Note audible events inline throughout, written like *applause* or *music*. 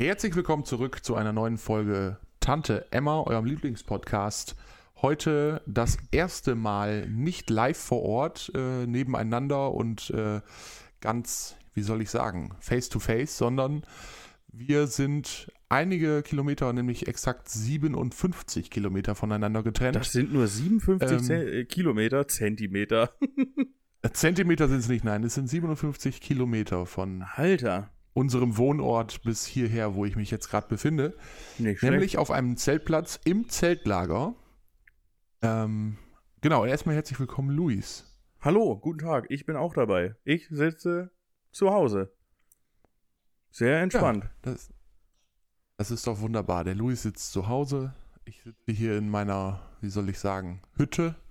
Herzlich willkommen zurück zu einer neuen Folge Tante Emma, eurem Lieblingspodcast. Heute das erste Mal nicht live vor Ort äh, nebeneinander und äh, ganz, wie soll ich sagen, face to face, sondern wir sind einige Kilometer, nämlich exakt 57 Kilometer voneinander getrennt. Das sind nur 57 Ähm, äh, Kilometer, Zentimeter. *laughs* Zentimeter sind es nicht, nein, es sind 57 Kilometer von Alter, unserem Wohnort bis hierher, wo ich mich jetzt gerade befinde. nicht schlecht. Nämlich auf einem Zeltplatz im Zeltlager. Ähm, genau, erstmal herzlich willkommen, Luis. Hallo, guten Tag, ich bin auch dabei. Ich sitze zu Hause. Sehr entspannt. Das, das ist doch wunderbar. Der Luis sitzt zu Hause. Ich sitze hier in meiner, wie soll ich sagen, Hütte. *laughs*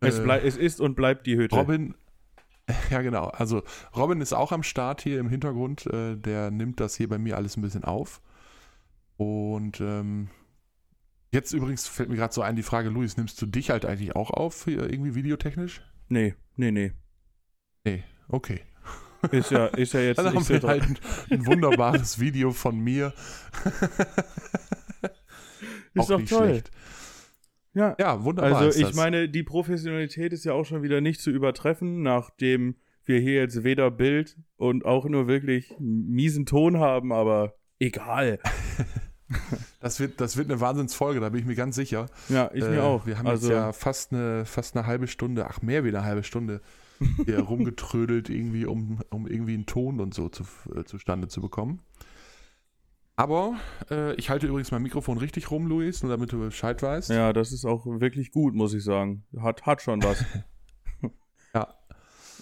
Es, Äh, es ist und bleibt die Hütte. Robin, *laughs* ja genau, also Robin ist auch am Start hier im Hintergrund. Äh, der nimmt das hier bei mir alles ein bisschen auf. Und ähm, jetzt übrigens fällt mir gerade so ein, die Frage, Luis, nimmst du dich halt eigentlich auch auf, irgendwie videotechnisch? Nee, nee, nee. Nee, okay. Ist ja, ist ja *laughs* jetzt Dann haben nicht wir halt ein, ein wunderbares Video von mir. Ist doch toll. Ja, Ja, wunderbar. also ich meine, die Professionalität ist ja auch schon wieder nicht zu übertreffen, nachdem wir hier jetzt weder Bild und auch nur wirklich miesen Ton haben, aber egal. *laughs* das wird, das wird eine Wahnsinnsfolge, da bin ich mir ganz sicher. Ja, ich Äh, mir auch. Wir haben also, jetzt ja fast eine, fast eine halbe Stunde, ach mehr wie eine halbe Stunde hier *laughs* rumgetrödelt, irgendwie, um, um irgendwie einen Ton und so zu, äh, zustande zu bekommen. Aber äh, ich halte übrigens mein Mikrofon richtig rum, Luis, nur damit du Bescheid weißt. Ja, das ist auch wirklich gut, muss ich sagen. Hat, hat schon was. *laughs* Ja.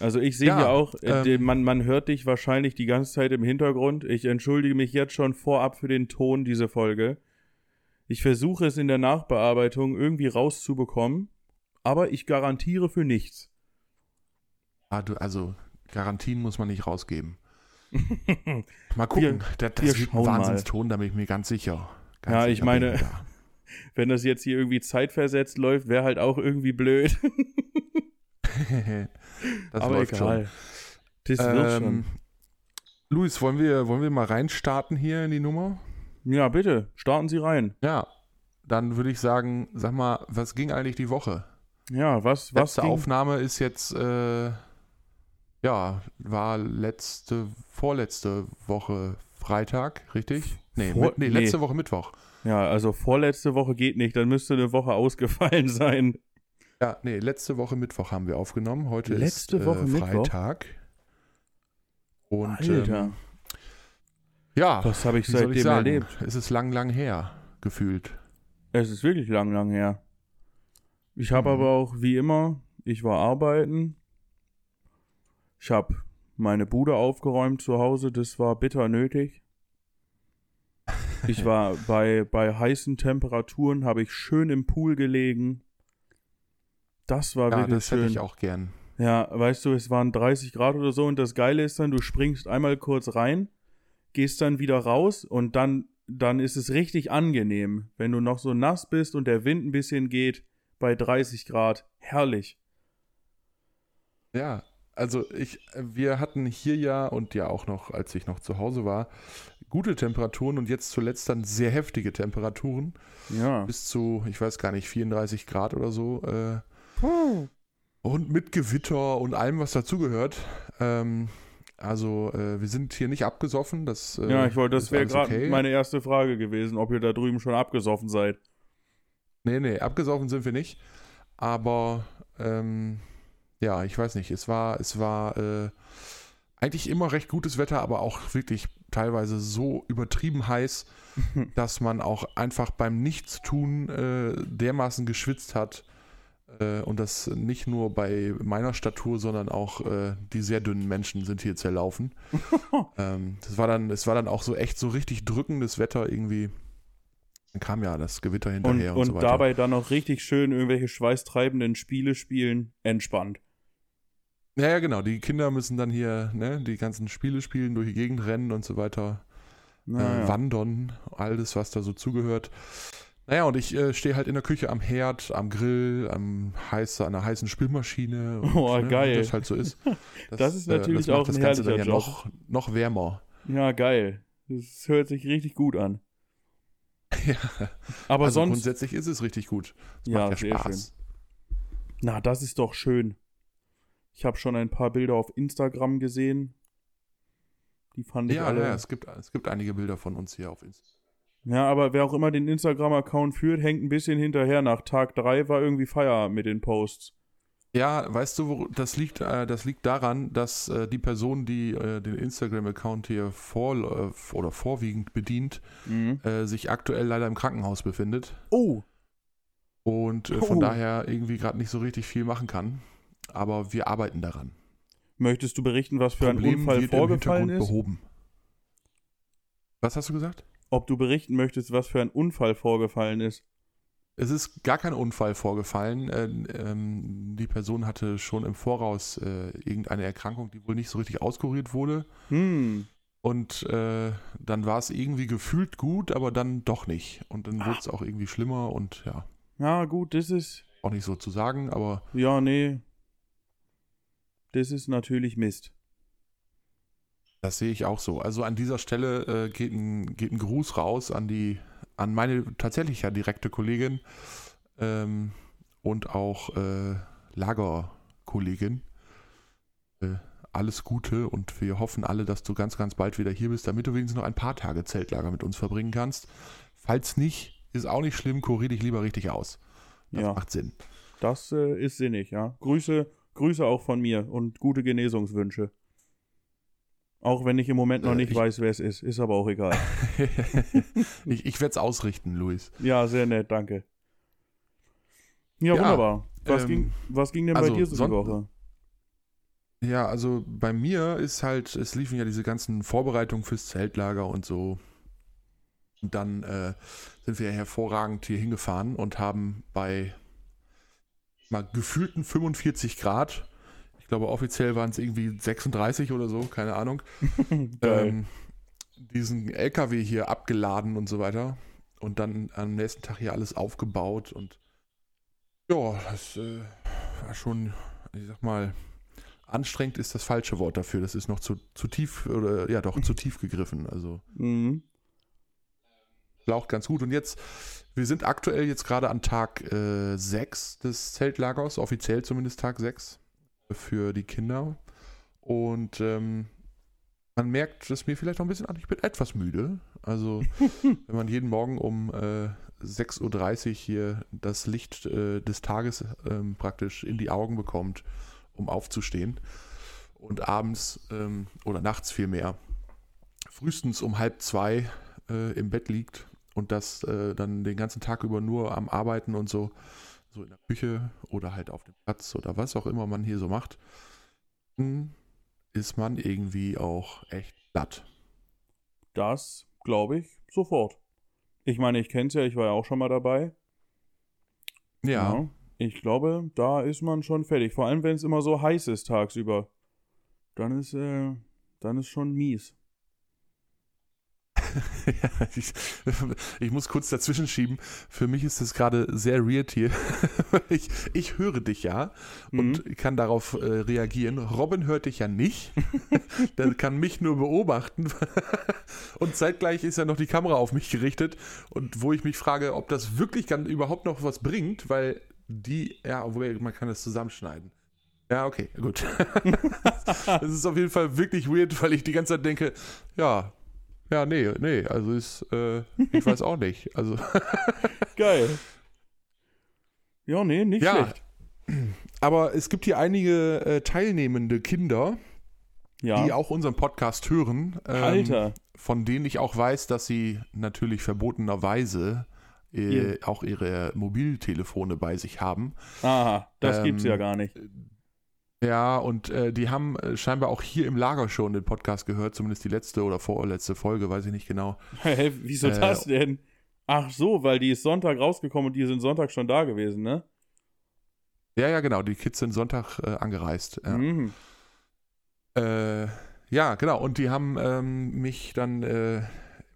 Also ich sehe Ja, hier auch, äh, ähm, man, man hört dich wahrscheinlich die ganze Zeit im Hintergrund. Ich entschuldige mich jetzt schon vorab für den Ton dieser Folge. Ich versuche es in der Nachbearbeitung irgendwie rauszubekommen, aber ich garantiere für nichts. Ah, du, also Garantien muss man nicht rausgeben. *laughs* Mal gucken, das, das wir wird ein. Wahnsinnston, da bin ich mir ganz sicher. Ganz Ja, sicher ich meine- da. *laughs* Wenn das jetzt hier irgendwie zeitversetzt läuft, wäre halt auch irgendwie blöd. *laughs* das aber läuft egal. schon. Das wird schon. Ähm, Luis, wollen wir, wollen wir mal reinstarten hier in die Nummer? Ja, bitte, starten Sie rein. Ja, dann würde ich sagen, sag mal, was ging eigentlich die Woche? Ja, was, was Letzte ging? Aufnahme ist jetzt, äh, ja, war letzte, vorletzte Woche Freitag, richtig? Nee, Vor- mit, nee, nee. letzte Woche Mittwoch. Ja, also vorletzte Woche geht nicht, dann müsste eine Woche ausgefallen sein. Ja, nee, letzte Woche Mittwoch haben wir aufgenommen. Heute Letzte ist Woche äh, Mittwoch? Freitag. Und Alter, Ähm, ja, was habe ich ich seitdem sagen? erlebt? Es ist lang, lang her, gefühlt. Es ist wirklich lang, lang her. Ich habe Mhm. aber auch, wie immer, ich war arbeiten. Ich habe meine Bude aufgeräumt zu Hause, das war bitter nötig. Ich war *laughs* bei, bei heißen Temperaturen, habe ich schön im Pool gelegen. Das war Ja, wirklich das schön. hätte ich auch gern. Ja, weißt du, es waren 30 Grad oder so und das Geile ist dann, du springst einmal kurz rein, gehst dann wieder raus und dann, dann ist es richtig angenehm, wenn du noch so nass bist und der Wind ein bisschen geht bei 30 Grad. Herrlich. Ja, also ich, wir hatten hier ja und ja auch noch, als ich noch zu Hause war, gute Temperaturen und jetzt zuletzt dann sehr heftige Temperaturen. Ja. Bis zu, ich weiß gar nicht, 34 Grad oder so. Äh, und mit Gewitter und allem, was dazugehört. Ähm, also äh, wir sind hier nicht abgesoffen. Das, äh, Ja, ich wollte, das wäre gerade okay. meine erste Frage gewesen, ob ihr da drüben schon abgesoffen seid. Nee, nee, abgesoffen sind wir nicht. Aber ähm, ja, ich weiß nicht. Es war, es war äh, eigentlich immer recht gutes Wetter, aber auch wirklich teilweise so übertrieben heiß, *laughs* dass man auch einfach beim Nichtstun äh, dermaßen geschwitzt hat. Äh, und das nicht nur bei meiner Statur, sondern auch äh, die sehr dünnen Menschen sind hier zerlaufen. *laughs* ähm, das war dann, es war dann auch so echt so richtig drückendes Wetter irgendwie. Dann kam ja das Gewitter Und, hinterher und, und so weiter. dabei dann noch richtig schön irgendwelche schweißtreibenden Spiele spielen. Entspannt. Ja, ja, genau. Die Kinder müssen dann hier ne, die ganzen Spiele spielen, durch die Gegend rennen und so weiter. Äh, Naja. wandern, alles, was da so zugehört. Naja, und ich äh, stehe halt in der Küche am Herd, am Grill, am heiße, an einer heißen Spülmaschine. *laughs* Und, Oh, geil. Wie das halt so ist. *laughs* Das ist äh, natürlich macht auch das ein Ganze dann ja noch, noch wärmer. Ja, geil. Das hört sich richtig gut an. *laughs* Ja. Aber also sonst. grundsätzlich ist es richtig gut. Es Ja, macht ja sehr Spaß. Na, das ist doch schön. Ich habe schon ein paar Bilder auf Instagram gesehen. Die fand ich Ja, alle. ja, es gibt, es gibt einige Bilder von uns hier auf Instagram. Ja, aber wer auch immer den Instagram-Account führt, hängt ein bisschen hinterher. Nach Tag 3 war irgendwie Feierabend mit den Posts. Ja, weißt du, wo, das liegt, äh, das liegt daran, dass äh, die Person, die äh, den Instagram-Account hier vor, äh, oder vorwiegend bedient, Mhm. äh, sich aktuell leider im Krankenhaus befindet Oh, und äh, von Oh. daher irgendwie gerade nicht so richtig viel machen kann. Aber wir arbeiten daran. möchtest du berichten, was für ein Problem Unfall wird im vorgefallen Hintergrund ist? behoben. Was hast du gesagt? Ob du berichten möchtest, was für ein Unfall vorgefallen ist? Es ist gar kein Unfall vorgefallen. Äh, ähm, die Person hatte schon im Voraus äh, irgendeine Erkrankung, die wohl nicht so richtig auskuriert wurde. Hm. Und äh, dann war es irgendwie gefühlt gut, aber dann doch nicht. Und dann wurde es auch irgendwie schlimmer und ja, Ja, gut, das ist. auch nicht so zu sagen, aber Ja, nee. Das ist natürlich Mist. das sehe ich auch so. Also an dieser Stelle äh, geht, ein, geht ein Gruß raus an die, an meine tatsächlich ja direkte Kollegin ähm, und auch äh, Lagerkollegin. Äh, alles Gute und wir hoffen alle, dass du ganz, ganz bald wieder hier bist, damit du wenigstens noch ein paar Tage Zeltlager mit uns verbringen kannst. Falls nicht, ist auch nicht schlimm, kurier dich lieber richtig aus. Das Ja. macht Sinn. Das äh, ist sinnig, ja. Grüße, Grüße auch von mir und gute Genesungswünsche. Auch wenn ich im Moment noch Äh, nicht ich- weiß, wer es ist. Ist aber auch egal. *laughs* ich ich werde es ausrichten, Luis. Ja, sehr nett, danke. Ja, Ja, wunderbar. Was, ähm, ging, was ging denn bei also dir so die Woche? Ja, also bei mir ist halt, es liefen ja diese ganzen Vorbereitungen fürs Zeltlager und so. Und dann äh, sind wir hervorragend hier hingefahren und haben bei mal gefühlten 45 Grad, ich glaube offiziell waren es irgendwie 36 oder so, keine Ahnung, *laughs* ähm, diesen LKW hier abgeladen und so weiter. Und dann am nächsten Tag hier alles aufgebaut und ja, das äh, war schon, ich sag mal, anstrengend ist das falsche Wort dafür. Das ist noch zu, zu tief oder ja doch zu tief gegriffen. Also Mhm. Laucht ganz gut. Und jetzt, wir sind aktuell jetzt gerade an Tag 6 des Zeltlagers, offiziell zumindest Tag 6 für die Kinder. Und ähm, man merkt es mir vielleicht noch ein bisschen an, ich bin etwas müde. Also, *laughs* wenn man jeden Morgen um äh, 6.30 Uhr hier das Licht äh, des Tages ähm, praktisch in die Augen bekommt, um aufzustehen. Und abends ähm, oder nachts vielmehr, frühestens um halb zwei äh, im Bett liegt und das äh, dann den ganzen Tag über nur am Arbeiten und so, so in der Küche oder halt auf dem Platz oder was auch immer man hier so macht, ist man irgendwie auch echt platt. Das glaube ich sofort. Ich meine, ich kenne es ja, ich war ja auch schon mal dabei. Ja, Ich glaube, da ist man schon fertig. Vor allem, wenn es immer so heiß ist tagsüber. Dann ist, äh, dann ist schon mies. Ja, *laughs* ich, ich muss kurz dazwischen schieben. Für mich ist es gerade sehr weird hier. *laughs* Ich, ich höre dich ja und Mhm. kann darauf äh, reagieren. Robin hört dich ja nicht. *laughs* Der kann mich nur beobachten. Und zeitgleich ist ja noch die Kamera auf mich gerichtet. Und wo ich mich frage, ob das wirklich dann überhaupt noch was bringt, weil die, ja, obwohl man kann es zusammenschneiden. Ja, okay, gut. Das ist auf jeden Fall wirklich weird, weil ich die ganze Zeit denke, ja, ja, nee, nee, also ist, äh, ich weiß auch nicht. Also, *laughs* Geil. Ja, nee, nicht Ja. schlecht. aber es gibt hier einige äh, teilnehmende Kinder, Ja. die auch unseren Podcast hören. ähm, Alter. Von denen ich auch weiß, dass sie natürlich verbotenerweise äh, auch ihre Mobiltelefone bei sich haben. Aha, das ähm, gibt's ja gar nicht. Ja, und äh, die haben äh, scheinbar auch hier im Lager schon den Podcast gehört, zumindest die letzte oder vorletzte Folge, weiß ich nicht genau. Hä, wieso äh, das denn? Ach so, weil die ist Sonntag rausgekommen und die sind Sonntag schon da gewesen, ne? Ja, ja, genau, die Kids sind Sonntag äh, angereist. Ja. Mhm. Äh, ja, genau. Und die haben ähm, mich dann äh,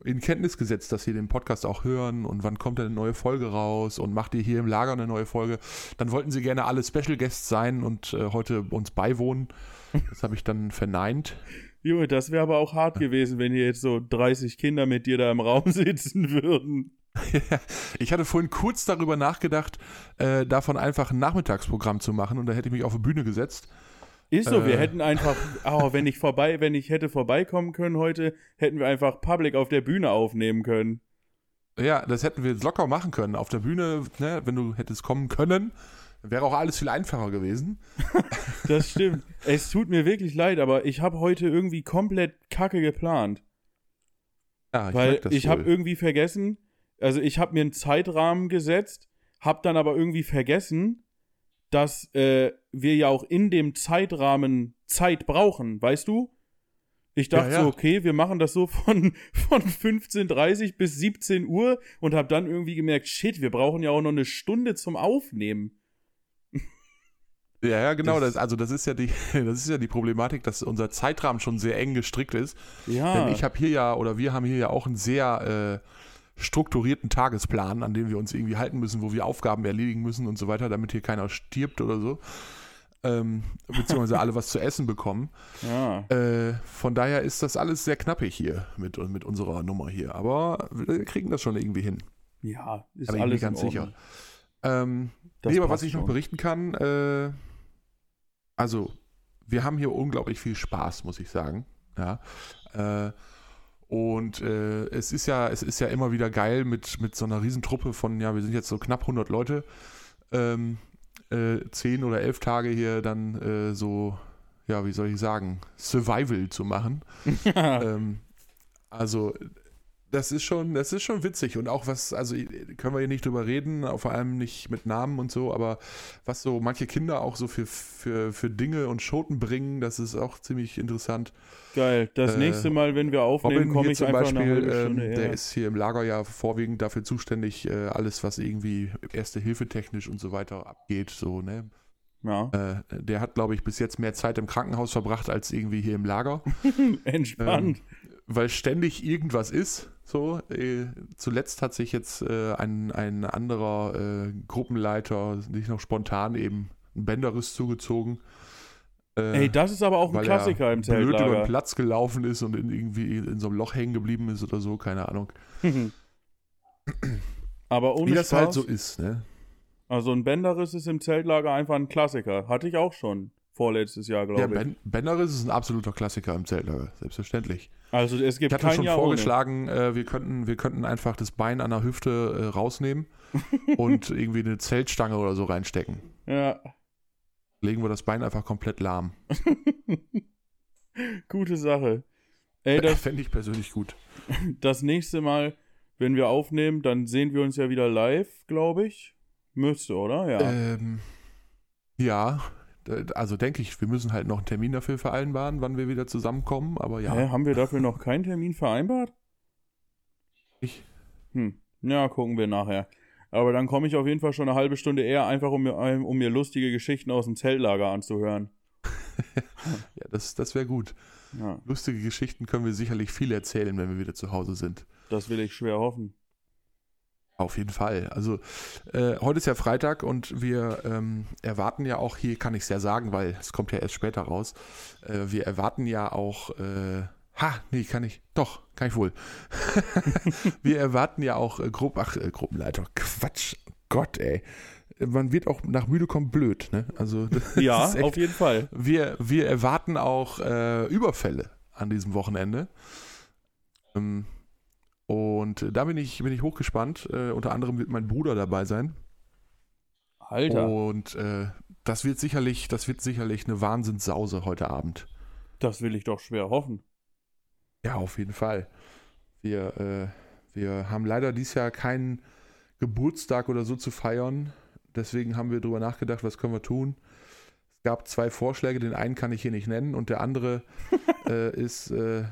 in Kenntnis gesetzt, dass sie den Podcast auch hören und wann kommt denn eine neue Folge raus und macht ihr hier im Lager eine neue Folge. Dann wollten sie gerne alle Special Guests sein und äh, heute uns beiwohnen. Das habe ich dann verneint. Junge, das wäre aber auch hart gewesen, wenn hier jetzt so 30 Kinder mit dir da im Raum *laughs* sitzen würden. *laughs* ich hatte vorhin kurz darüber nachgedacht, äh, davon einfach ein Nachmittagsprogramm zu machen und da hätte ich mich auf die Bühne gesetzt. Ist so, äh, wir hätten einfach, oh, wenn ich vorbei, wenn ich hätte vorbeikommen können heute, hätten wir einfach Public auf der Bühne aufnehmen können. Ja, das hätten wir locker machen können. Auf der Bühne, ne, wenn du hättest kommen können, wäre auch alles viel einfacher gewesen. *laughs* das stimmt. Es tut mir wirklich leid, aber ich habe heute irgendwie komplett Kacke geplant. Ja, ich Weil ich habe irgendwie vergessen, also ich habe mir einen Zeitrahmen gesetzt, habe dann aber irgendwie vergessen, dass äh, wir ja auch in dem Zeitrahmen Zeit brauchen, weißt du? Ich dachte ja, ja. so, okay, wir machen das so von, *laughs* von 15.30 bis 17 Uhr und habe dann irgendwie gemerkt, shit, wir brauchen ja auch noch eine Stunde zum Aufnehmen. Ja, ja, genau. Das, also das ist ja die, *laughs* das ist ja die Problematik, dass unser Zeitrahmen schon sehr eng gestrickt ist. Ja. Denn ich habe hier ja oder wir haben hier ja auch einen sehr äh, strukturierten Tagesplan, an dem wir uns irgendwie halten müssen, wo wir Aufgaben erledigen müssen und so weiter, damit hier keiner stirbt oder so ähm, beziehungsweise alle was zu essen bekommen. *laughs* Ja. Äh, von daher ist das alles sehr knappig hier mit, mit unserer Nummer hier. Aber wir kriegen das schon irgendwie hin. Ja, ist aber alles ganz sicher. Ähm, nee, aber was ich noch berichten kann, äh, also wir haben hier unglaublich viel Spaß, muss ich sagen. Ja. Äh, und äh, es ist ja, es ist ja immer wieder geil mit, mit so einer Riesentruppe von, ja, wir sind jetzt so knapp 100 Leute, ähm, äh, zehn oder elf Tage hier dann äh, so, ja, wie soll ich sagen, Survival zu machen. *laughs* ähm, also das ist schon, das ist schon witzig und auch was, also können wir hier nicht drüber reden, vor allem nicht mit Namen und so, aber was so manche Kinder auch so für, für, für Dinge und Schoten bringen, das ist auch ziemlich interessant. Geil. Das äh, nächste Mal, wenn wir aufnehmen, komme ich einfach Beispiel, Stunde ähm, Der ist hier im Lager ja vorwiegend dafür zuständig, äh, alles, was irgendwie erste Hilfe technisch und so weiter abgeht, so, ne? Ja. Äh, der hat, glaube ich, bis jetzt mehr Zeit im Krankenhaus verbracht als irgendwie hier im Lager. *laughs* Entspannt. Ähm, weil ständig irgendwas ist. So, äh, zuletzt hat sich jetzt äh, ein, ein anderer äh, Gruppenleiter sich noch spontan eben einen Bänderriss zugezogen. Äh, Ey, das ist aber auch ein Klassiker im Zeltlager. Blöd über den Platz gelaufen ist und in, irgendwie in so einem Loch hängen geblieben ist oder so, keine Ahnung. *clears throat* aber ohne Wie das halt so ist, ne? Also ein Bänderriss ist im Zeltlager einfach ein Klassiker. Hatte ich auch schon vorletztes Jahr, glaube ja, ich. Ben Bänderriss ist ein absoluter Klassiker im Zeltlager, selbstverständlich. Also es gibt ich hatte schon Jahr vorgeschlagen, äh, wir, könnten, wir könnten einfach das Bein an der Hüfte äh, rausnehmen *laughs* und irgendwie eine Zeltstange oder so reinstecken. Ja. Legen wir das Bein einfach komplett lahm. *laughs* Gute Sache. Ey, das *laughs* fände ich persönlich gut. Das nächste Mal, wenn wir aufnehmen, dann sehen wir uns ja wieder live, glaube ich. Müsste, oder? Ja. Ähm, ja, also denke ich, wir müssen halt noch einen Termin dafür vereinbaren, wann wir wieder zusammenkommen, aber ja. Hä, haben wir dafür noch keinen Termin vereinbart? Ich. Hm. Ja, gucken wir nachher. Aber dann komme ich auf jeden Fall schon eine halbe Stunde eher, einfach um mir, um mir lustige Geschichten aus dem Zeltlager anzuhören. *laughs* ja, das, das wäre gut. Ja. Lustige Geschichten können wir sicherlich viel erzählen, wenn wir wieder zu Hause sind. Das will ich schwer hoffen. Auf jeden Fall. Also äh, heute ist ja Freitag und wir ähm, erwarten ja auch, hier kann ich es ja sagen, weil es kommt ja erst später raus, äh, wir erwarten ja auch, äh, ha, nee, kann ich, doch, kann ich wohl. *laughs* wir erwarten ja auch äh, Grupp, ach, äh, Gruppenleiter, Quatsch, Gott, ey. Man wird auch nach müde kommen blöd, ne? Also *laughs* ja, echt, auf jeden Fall. Wir, wir erwarten auch äh, Überfälle an diesem Wochenende. Ähm, und da bin ich, bin ich hochgespannt. Äh, unter anderem wird mein Bruder dabei sein. Alter. Und äh, das wird sicherlich, das wird sicherlich eine Wahnsinnssause heute Abend. Das will ich doch schwer hoffen. Ja, auf jeden Fall. Wir, äh, wir haben leider dieses Jahr keinen Geburtstag oder so zu feiern. Deswegen haben wir darüber nachgedacht, was können wir tun. Es gab zwei Vorschläge, den einen kann ich hier nicht nennen und der andere *laughs* äh, ist, äh,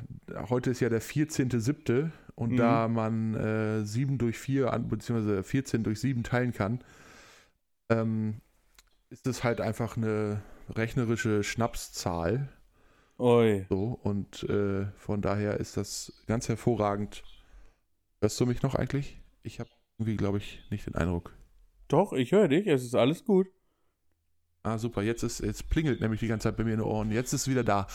heute ist ja der 14.07. Und mhm. da man äh, 7 durch 4 bzw. 14 durch 7 teilen kann, ähm, ist es halt einfach eine rechnerische Schnapszahl. Oi. So, und äh, von daher ist das ganz hervorragend. Hörst du mich noch eigentlich? Ich habe irgendwie, glaube ich, nicht den Eindruck. Doch, ich höre dich, es ist alles gut. Ah, super. Jetzt, ist, jetzt plingelt nämlich die ganze Zeit bei mir in den Ohren. Jetzt ist es wieder da.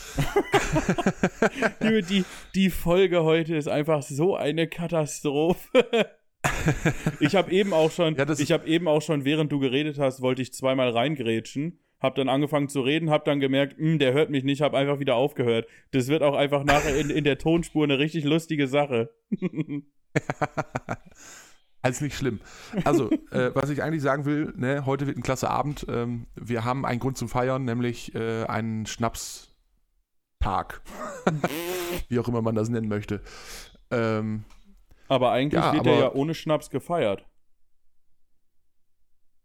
*laughs* die, die Folge heute ist einfach so eine Katastrophe. *laughs* ich habe eben auch schon, Ja, ich habe eben auch schon, während du geredet hast, wollte ich zweimal reingrätschen, habe dann angefangen zu reden, habe dann gemerkt, "Hm, der hört mich nicht, habe einfach wieder aufgehört. Das wird auch einfach nachher in, in der Tonspur eine richtig lustige Sache. *laughs* Alles nicht schlimm. Also, äh, was ich eigentlich sagen will, ne, heute wird ein klasse Abend. Ähm, wir haben einen Grund zum Feiern, nämlich äh, einen Schnapstag. *laughs* Wie auch immer man das nennen möchte. Ähm, Aber eigentlich Ja, wird er ja ohne Schnaps gefeiert.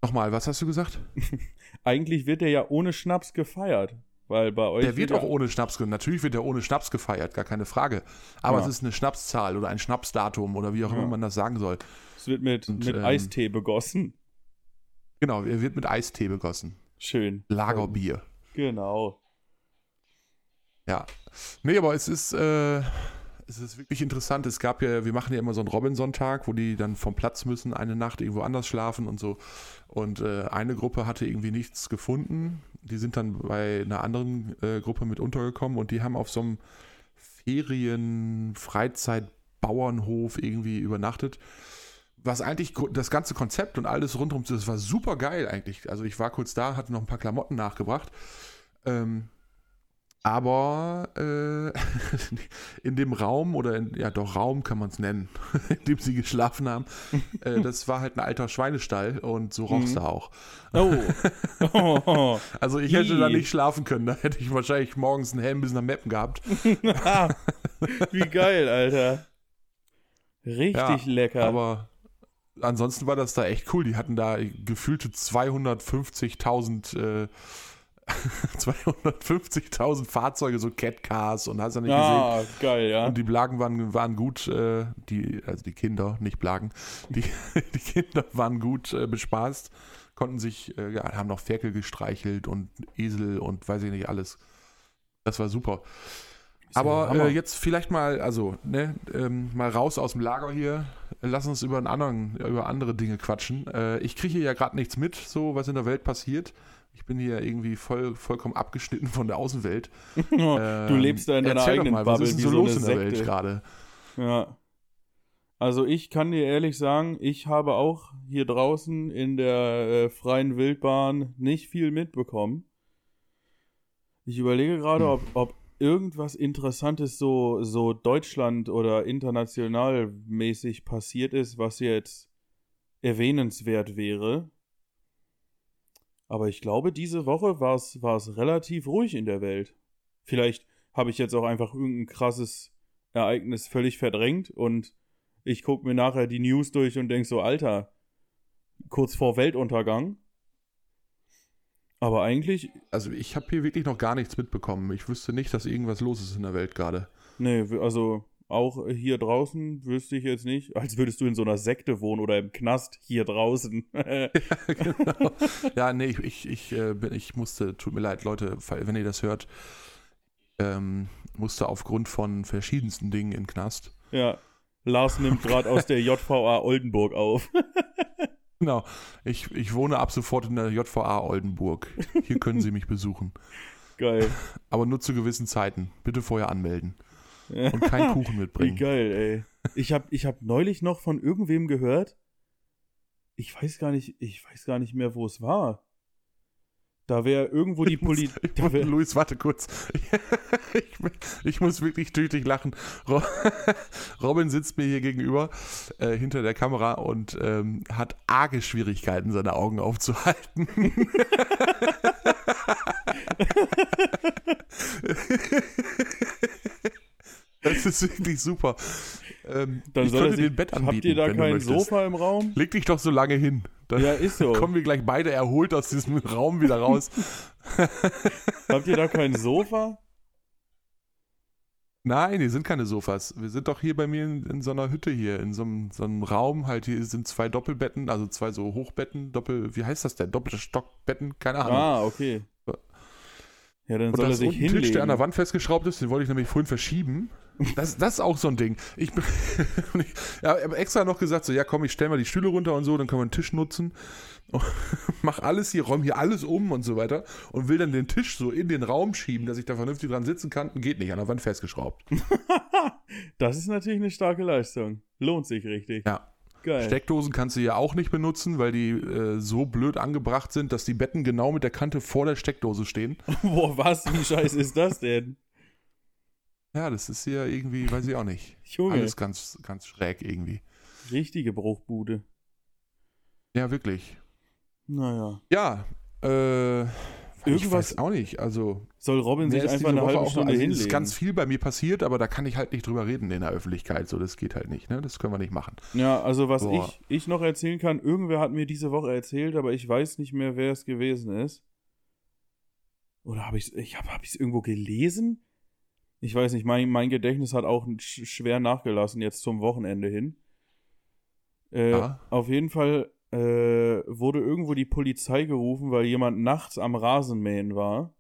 Nochmal, was hast du gesagt? *laughs* Eigentlich wird er ja ohne Schnaps gefeiert. Weil bei euch. Der wird auch ohne Schnaps, ge- natürlich wird er ohne Schnaps gefeiert, gar keine Frage. Aber Ja. es ist eine Schnapszahl oder ein Schnapsdatum oder wie auch immer Ja. man das sagen soll. Es wird mit, Und, mit ähm, Eistee begossen. Genau, er wird mit Eistee begossen. Schön. Lagerbier. Genau. Ja. Nee, aber es ist, äh, es ist wirklich interessant. Es gab ja, wir machen ja immer so einen Robinson-Tag, wo die dann vom Platz müssen, eine Nacht irgendwo anders schlafen und so. Und äh, eine Gruppe hatte irgendwie nichts gefunden. Die sind dann bei einer anderen äh, Gruppe mit untergekommen und die haben auf so einem Ferien-Freizeit-Bauernhof irgendwie übernachtet. Was eigentlich das ganze Konzept und alles rundherum, das war super geil eigentlich. Also ich war kurz da, hatte noch ein paar Klamotten nachgebracht. Ähm, aber äh, *laughs* in dem Raum, oder in, ja doch Raum kann man es nennen, *laughs* in dem sie geschlafen haben, äh, *laughs* das war halt ein alter Schweinestall und so roch es Mhm. da auch. Oh. oh. Also ich hätte da Ih. nicht schlafen können, da hätte ich wahrscheinlich morgens einen Helm bis nach Meppen gehabt. Wie geil, Alter. Richtig Ja, lecker. Aber ansonsten war das da echt cool. Die hatten da gefühlte 250.000 äh, *laughs* 250.000 Fahrzeuge, so Catcars und hast du nicht gesehen. ah, geil, ja. Und die Blagen waren, waren gut, äh, die, also die Kinder, nicht Blagen, die, *laughs* die Kinder waren gut äh, bespaßt, konnten sich, äh, ja, haben noch Ferkel gestreichelt und Esel und weiß ich nicht alles. Das war super. Aber äh, jetzt vielleicht mal, also, ne, ähm, mal raus aus dem Lager hier. Lass uns über, einen anderen, über andere Dinge quatschen. Äh, ich kriege hier ja gerade nichts mit, so was in der Welt passiert. Ich bin hier irgendwie voll, vollkommen abgeschnitten von der Außenwelt. *laughs* du Ähm, lebst da in deiner eigenen mal, Bubble was ist denn so so los in der Welt Sekte. gerade? Ja. Also ich kann dir ehrlich sagen, ich habe auch hier draußen in der äh, freien Wildbahn nicht viel mitbekommen. Ich überlege gerade, ob, ob irgendwas Interessantes so, so Deutschland oder international mäßig passiert ist, was jetzt erwähnenswert wäre. Aber ich glaube, diese Woche war es relativ ruhig in der Welt. Vielleicht habe ich jetzt auch einfach irgendein krasses Ereignis völlig verdrängt und ich gucke mir nachher die News durch und denke so, Alter, kurz vor Weltuntergang. Aber eigentlich, Also ich habe hier wirklich noch gar nichts mitbekommen. Ich wüsste nicht, dass irgendwas los ist in der Welt gerade. nee, also auch hier draußen wüsste ich jetzt nicht, als würdest du in so einer Sekte wohnen oder im Knast hier draußen. *laughs* *laughs* genau. Ja, nee, ich, ich, ich, äh, bin, ich musste, tut mir leid, Leute, wenn ihr das hört, ähm, musste aufgrund von verschiedensten Dingen in Knast. ja, Lars nimmt *laughs* gerade aus der JVA Oldenburg auf. Genau, ich, ich wohne ab sofort in der JVA Oldenburg. Hier können Sie mich besuchen. *laughs* Geil. Aber nur zu gewissen Zeiten. Bitte vorher anmelden. *laughs* Und keinen Kuchen Wie mitbringen. geil, ey. Ich habe ich hab neulich noch von irgendwem gehört. Ich weiß gar nicht, ich weiß gar nicht mehr, wo es war. Da wäre irgendwo die. Ich *laughs* muss, Luis, warte kurz. *laughs* Ich, ich muss wirklich tüchtig lachen. Ro- *laughs* Robin sitzt mir hier gegenüber äh, hinter der Kamera und ähm, hat arge Schwierigkeiten, seine Augen aufzuhalten. Das ist wirklich super. Ähm, Dann ich soll er könnte ein Bett anbieten, Habt ihr da kein. Sofa im Raum? Leg dich doch so lange hin. Dann Ja, ist *laughs* so. kommen wir gleich beide erholt aus diesem Raum wieder raus. *laughs* Habt ihr da kein Sofa? Nein, hier sind keine Sofas. Wir sind doch hier bei mir in, in so einer Hütte hier, in so einem, so einem Raum. Halt, hier sind zwei Doppelbetten, also zwei so Hochbetten, Doppel, wie heißt das denn? Doppelte Stockbetten? Keine Ahnung. Ah, okay. Ja, dann Und soll da er sich unten ein Tisch, der an der hinlegen. Wand festgeschraubt ist, den wollte ich nämlich vorhin verschieben. Das, das ist auch so ein Ding. Ich, ich *laughs* habe extra noch gesagt, so, ja komm, ich stelle mal die Stühle runter und so, dann können wir einen Tisch nutzen. *laughs* Mach alles hier, räum hier alles um und so weiter und will dann den Tisch so in den Raum schieben, dass ich da vernünftig dran sitzen kann. Geht nicht, an der Wand festgeschraubt. *laughs* Das ist natürlich eine starke Leistung. Lohnt sich richtig. Ja. Geil. Steckdosen kannst du ja auch nicht benutzen, weil die äh, so blöd angebracht sind, dass die Betten genau mit der Kante vor der Steckdose stehen. Boah, was? Wie scheiße ist das denn? Ja, das ist hier irgendwie, weiß ich auch nicht. *laughs* Junge, Alles ganz, ganz schräg irgendwie. richtige Bruchbude. Ja, wirklich. Naja. Ja, äh, ich Irgendwas- weiß auch nicht. Also, Soll Robin sich einfach eine Woche halbe auch, Stunde also, es hinlegen? ist ganz viel bei mir passiert, aber da kann ich halt nicht drüber reden in der Öffentlichkeit. So, das geht halt nicht, ne? Das können wir nicht machen. Ja, also was Boah. ich, ich noch erzählen kann, irgendwer hat mir diese Woche erzählt, aber ich weiß nicht mehr, wer es gewesen ist. Oder habe ich ich habe hab ich's irgendwo gelesen? Ich weiß nicht, mein, mein Gedächtnis hat auch sch schwer nachgelassen jetzt zum Wochenende hin. Äh. Auf jeden Fall äh, wurde irgendwo die Polizei gerufen, weil jemand nachts am Rasenmähen war.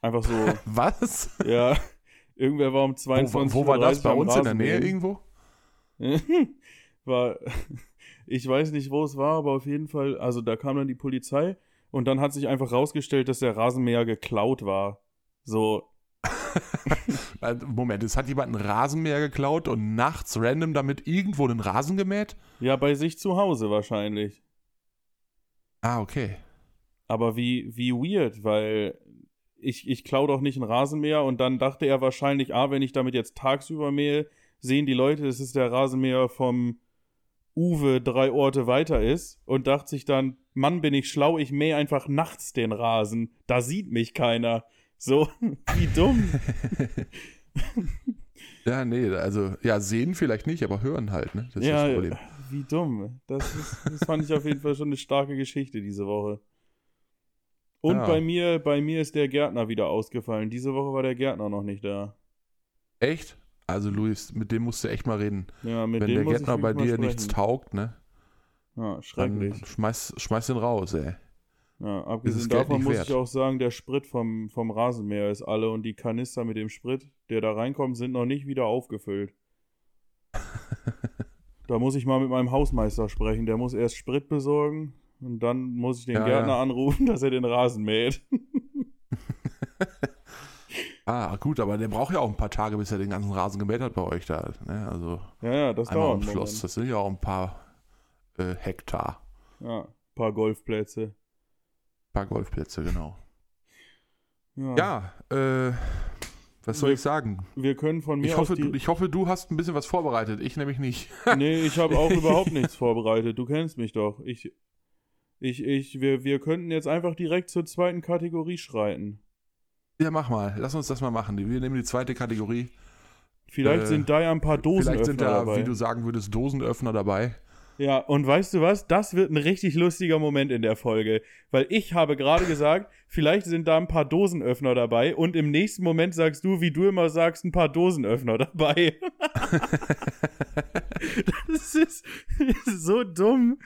Einfach so, *laughs* Was? ja. Irgendwer war um Wo, 22 wo war das? Bei uns in der. Nähe irgendwo? *laughs* war, *laughs* ich weiß nicht, wo es war, aber auf jeden Fall, also da kam dann die Polizei und dann hat sich einfach rausgestellt, dass der Rasenmäher geklaut war. So, *laughs* Moment, es hat jemand einen Rasenmäher geklaut und nachts random damit irgendwo einen Rasen gemäht? ja, bei sich zu Hause wahrscheinlich. Ah, okay. Aber wie, wie weird, weil ich, ich klau doch nicht einen Rasenmäher und dann dachte er wahrscheinlich, ah, wenn ich damit jetzt tagsüber mähe, sehen die Leute, dass es der Rasenmäher vom Uwe drei Orte weiter ist und dachte sich dann, Mann, bin ich schlau, ich mähe einfach nachts den Rasen. Da sieht mich keiner. So, *laughs* wie dumm. *laughs* Ja, nee, also, ja, sehen vielleicht nicht, aber hören halt, ne? Das ist ja, das Problem. wie dumm. Das, ist, das fand ich auf jeden Fall schon eine starke Geschichte diese Woche. Und Ja. bei mir, bei mir ist der Gärtner wieder ausgefallen. Diese Woche war der Gärtner noch nicht da. Echt? Also, Luis, mit dem musst du echt mal reden. Ja, mit Wenn dem der Gärtner bei dir nichts taugt, ne? Ja, Dann schrecklich. schmeiß, schmeiß den raus, ey. Ja, abgesehen davon muss wert. ich auch sagen, der Sprit vom, vom Rasenmäher ist alle und die Kanister mit dem Sprit, der da reinkommt, sind noch nicht wieder aufgefüllt. *laughs* da muss ich mal mit meinem Hausmeister sprechen. Der muss erst Sprit besorgen und dann muss ich den Ja, Gärtner ja. anrufen, *laughs* dass er den Rasen mäht. *laughs* Ah, gut, aber der braucht ja auch ein paar Tage, bis er den ganzen Rasen gemäht hat bei euch da. Ne? Also, Ja, ja, das dauert Schloss. Das sind ja auch ein paar äh, Hektar. Ja, ein paar Golfplätze. Ein paar Golfplätze, genau. Ja. Ja, äh, was soll Wir- ich sagen? Wir können von mir Ich aus hoffe, du, ich hoffe, du hast ein bisschen was vorbereitet. Ich nämlich nicht. *laughs* Nee, ich habe auch überhaupt nichts vorbereitet. Du kennst mich doch. Ich, ich, ich, wir, wir könnten jetzt einfach direkt zur zweiten Kategorie schreiten. Ja, mach mal. Lass uns das mal machen. Wir nehmen die zweite Kategorie. Vielleicht Äh, sind da ja ein paar Dosenöffner Vielleicht sind da, dabei. wie du sagen würdest, Dosenöffner dabei. Ja, und weißt du was? Das wird ein richtig lustiger Moment in der Folge. Weil ich habe gerade gesagt, vielleicht sind da ein paar Dosenöffner dabei und im nächsten Moment sagst du, wie du immer sagst, ein paar Dosenöffner dabei. *laughs* das ist, ist so dumm.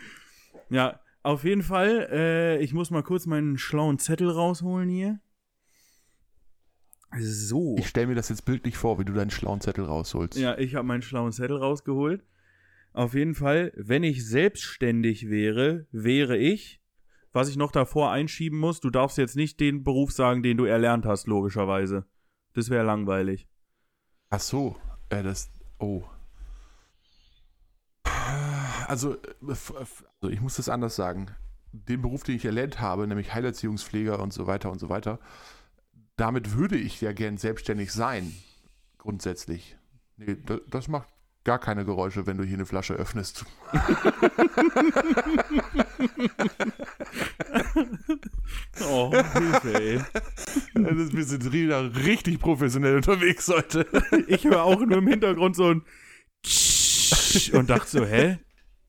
Ja, auf jeden Fall, äh, ich muss mal kurz meinen schlauen Zettel rausholen hier. So. Ich stelle mir das jetzt bildlich vor, wie du deinen schlauen Zettel rausholst. Ja, ich habe meinen schlauen Zettel rausgeholt. Auf jeden Fall, wenn ich selbstständig wäre, wäre ich, was ich noch davor einschieben muss, du darfst jetzt nicht den Beruf sagen, den du erlernt hast, logischerweise. Das wäre langweilig. Ach so, äh, das. Oh. Also, äh, also, ich muss das anders sagen. Den Beruf, den ich erlernt habe, nämlich Heilerziehungspfleger und so weiter und so weiter, damit würde ich ja gern selbstständig sein. Grundsätzlich. Nee, das macht gar keine Geräusche, wenn du hier eine Flasche öffnest. *laughs* Oh, Hilfe, ey. Das ist, wir sind wieder richtig professionell unterwegs heute. Ich höre auch nur im Hintergrund so ein und dachte so, hä?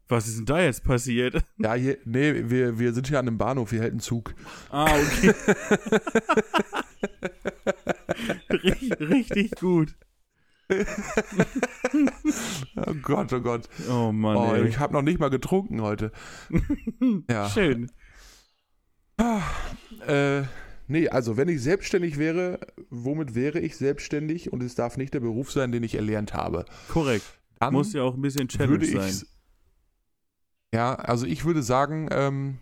Was ist denn da jetzt passiert? Ja, hier, nee, wir, wir sind hier an einem Bahnhof, hier hält ein Zug. Ah, okay. *laughs* Richtig, richtig gut. *laughs* Oh Gott, oh Gott. Oh Mann, Oh, ey. ich habe noch nicht mal getrunken heute. *laughs* Ja. Schön. Äh, nee, also wenn ich selbstständig wäre, womit wäre ich selbstständig und es darf nicht der Beruf sein, den ich erlernt habe. Korrekt. Dann Muss ja auch ein bisschen Challenge sein. ja, also ich würde sagen, ähm,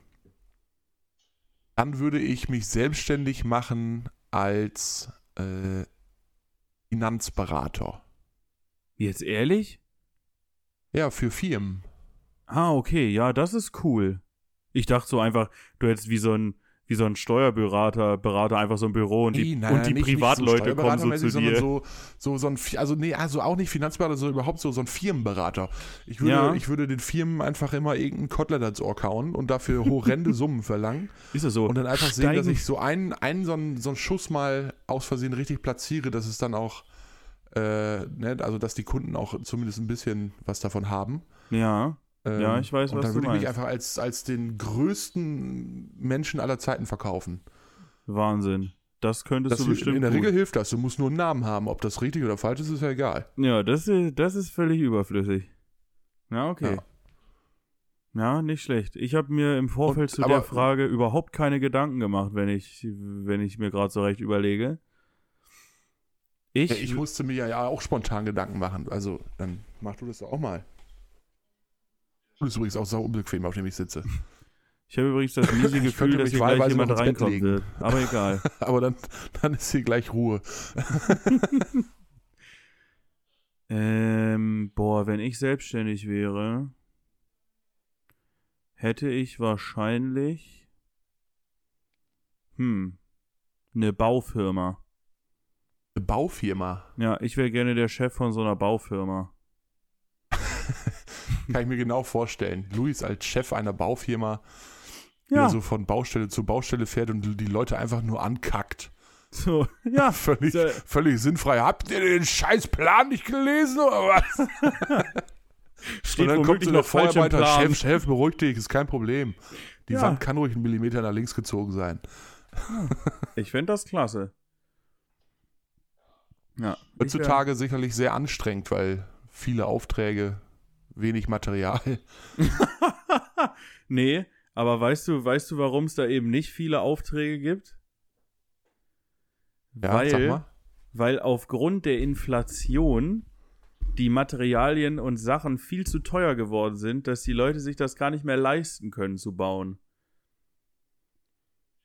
dann würde ich mich selbstständig machen als äh, Finanzberater. Jetzt ehrlich? Ja, für Firmen. Ah, okay, ja, das ist cool. Ich dachte so einfach, du hättest wie so ein wie so ein Steuerberater, Berater einfach so ein Büro und die, Nee, nein, und die nicht- nicht so Privatleute kommen so zu sondern dir. So, so, so ein, also nee, also auch nicht Finanzberater, sondern überhaupt so, so ein Firmenberater. Ich würde, Ja. ich würde den Firmen einfach immer irgendeinen Kotelett ans Ohr kauen und dafür horrende *laughs* Summen verlangen Ist es so? und dann einfach sehen, dass Steigen- ich so einen, einen so, einen, so einen Schuss mal aus Versehen richtig platziere, dass es dann auch, äh, ne, also dass die Kunden auch zumindest ein bisschen was davon haben. Ja, Ähm, Ja, ich weiß, was dann du würde ich mich meinst. einfach als, als den größten Menschen aller Zeiten verkaufen. Wahnsinn. Das könntest Das du bestimmt in der gut. Regel hilft das. Du musst nur einen Namen haben. Ob das richtig oder falsch ist, ist ja egal. Ja, das ist, das ist völlig überflüssig. Ja, okay. Ja. Ja, nicht schlecht. Ich habe mir im Vorfeld Und- zu aber- der Frage überhaupt keine Gedanken gemacht, wenn ich, wenn ich mir gerade so recht überlege. Ich, Ja, ich musste mir ja auch spontan Gedanken machen. Also, dann mach du das doch auch mal. Du bist übrigens auch sau unbequem, auf dem ich sitze. ich habe übrigens das miese *laughs* Gefühl, dass hier gleich jemand reinkommen wird. Aber egal. *laughs* Aber dann, dann ist hier gleich Ruhe. *laughs* ähm, boah, wenn ich selbstständig wäre, hätte ich wahrscheinlich, hm, eine Baufirma. Eine Baufirma. Ja, ich wäre gerne der Chef von so einer Baufirma. Kann ich mir genau vorstellen. Luis als Chef einer Baufirma, Ja, der so von Baustelle zu Baustelle fährt und die Leute einfach nur ankackt. so, ja. *laughs* Völlig, So- völlig sinnfrei. Habt ihr den scheiß Plan nicht gelesen oder was? *laughs* Steht und dann kommt der noch Plan. Chef, Chef, beruhig dich, ist kein Problem. Die Ja. Wand kann ruhig einen Millimeter nach links gezogen sein. Ich fände das klasse. Ja. Heutzutage sicherlich sehr anstrengend, weil viele Aufträge, wenig Material. *laughs* nee, aber weißt du, weißt du, warum es da eben nicht viele Aufträge gibt? Ja, weil, sag mal. weil aufgrund der Inflation die Materialien und Sachen viel zu teuer geworden sind, dass die Leute sich das gar nicht mehr leisten können zu bauen.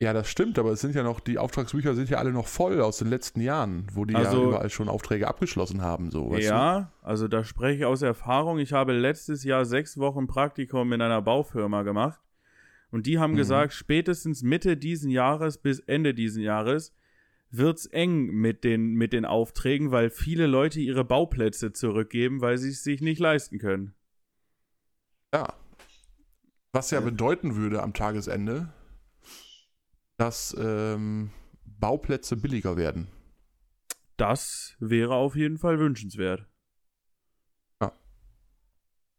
Ja, das stimmt, aber es sind ja noch, die Auftragsbücher sind ja alle noch voll aus den letzten Jahren, wo die ja Also- überall schon Aufträge abgeschlossen haben. So, ja, also da spreche ich aus Erfahrung. Ich habe letztes Jahr sechs Wochen Praktikum in einer Baufirma gemacht und die haben Mhm. gesagt, spätestens Mitte diesen Jahres bis Ende diesen Jahres wird's eng mit den, mit den Aufträgen, weil viele Leute ihre Bauplätze zurückgeben, weil sie es sich nicht leisten können. du? Ja. Was ja bedeuten würde am Tagesende, dass ähm, Bauplätze billiger werden. Das wäre auf jeden Fall wünschenswert. Ja.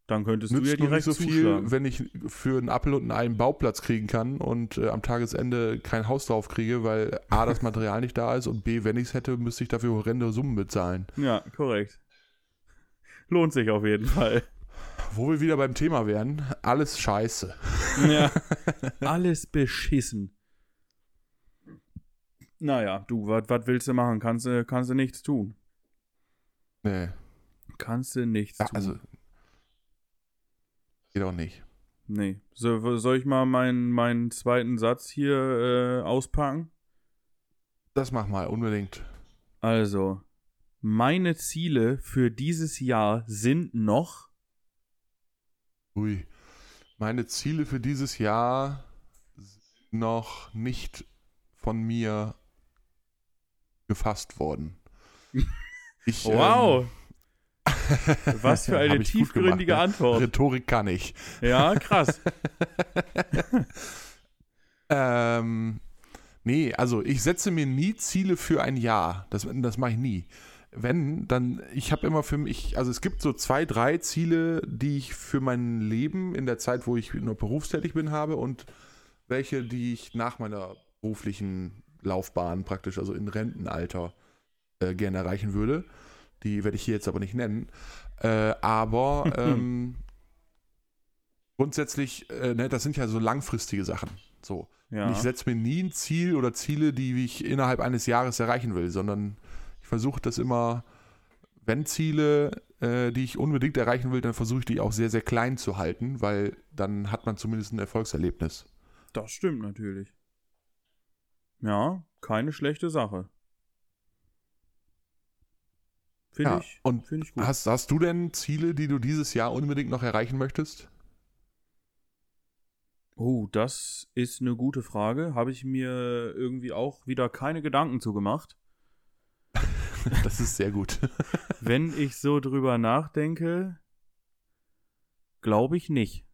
Dann könntest du Nützt ja nur direkt nicht so viel, wenn ich für einen Apfel und ein Ei einen Bauplatz kriegen kann und äh, am Tagesende kein Haus drauf kriege, weil A, das Material nicht da ist und B, wenn ich es hätte, müsste ich dafür horrende Summen bezahlen. Ja, korrekt. Lohnt sich auf jeden Fall. Wo wir wieder beim Thema wären, alles scheiße. Ja. *laughs* Alles beschissen. Naja, du, was willst du machen? Kannst du kannst du nichts tun. Nee, Kannst du nichts ja, tun. also. Geht auch nicht. nee. So, soll ich mal meinen, meinen zweiten Satz hier äh, auspacken? Das mach mal, unbedingt. Also, meine Ziele für dieses Jahr sind noch. Ui. Meine Ziele für dieses Jahr sind noch nicht von mir gefasst worden. *laughs* Ich, Wow! Was für eine *laughs* tiefgründige gemacht, ne? Antwort. Rhetorik kann ich. Ja, krass. *laughs* Ähm, nee, also ich setze mir nie Ziele für ein Jahr. Das, das mache ich nie. Wenn, dann, ich habe immer für mich, also es gibt so zwei, drei Ziele, die ich für mein Leben in der Zeit, wo ich noch berufstätig bin, habe und welche, die ich nach meiner beruflichen Laufbahn praktisch, also in Rentenalter, äh, gerne erreichen würde. Die werde ich hier jetzt aber nicht nennen. Äh, aber *laughs* ähm, grundsätzlich, äh, ne, das sind ja so langfristige Sachen. So. Ja. Ich setze mir nie ein Ziel oder Ziele, die ich innerhalb eines Jahres erreichen will, sondern ich versuche das immer, wenn Ziele, äh, die ich unbedingt erreichen will, dann versuche ich die auch sehr, sehr klein zu halten, weil dann hat man zumindest ein Erfolgserlebnis. Das stimmt natürlich. Ja, keine schlechte Sache. Finde Ja, ich, und finde ich gut. Hast, hast du denn Ziele, die du dieses Jahr unbedingt noch erreichen möchtest? Oh, das ist eine gute Frage. Habe ich mir irgendwie auch wieder keine Gedanken zu gemacht. *laughs* Das ist sehr gut. *laughs* Wenn ich so drüber nachdenke, glaube ich nicht.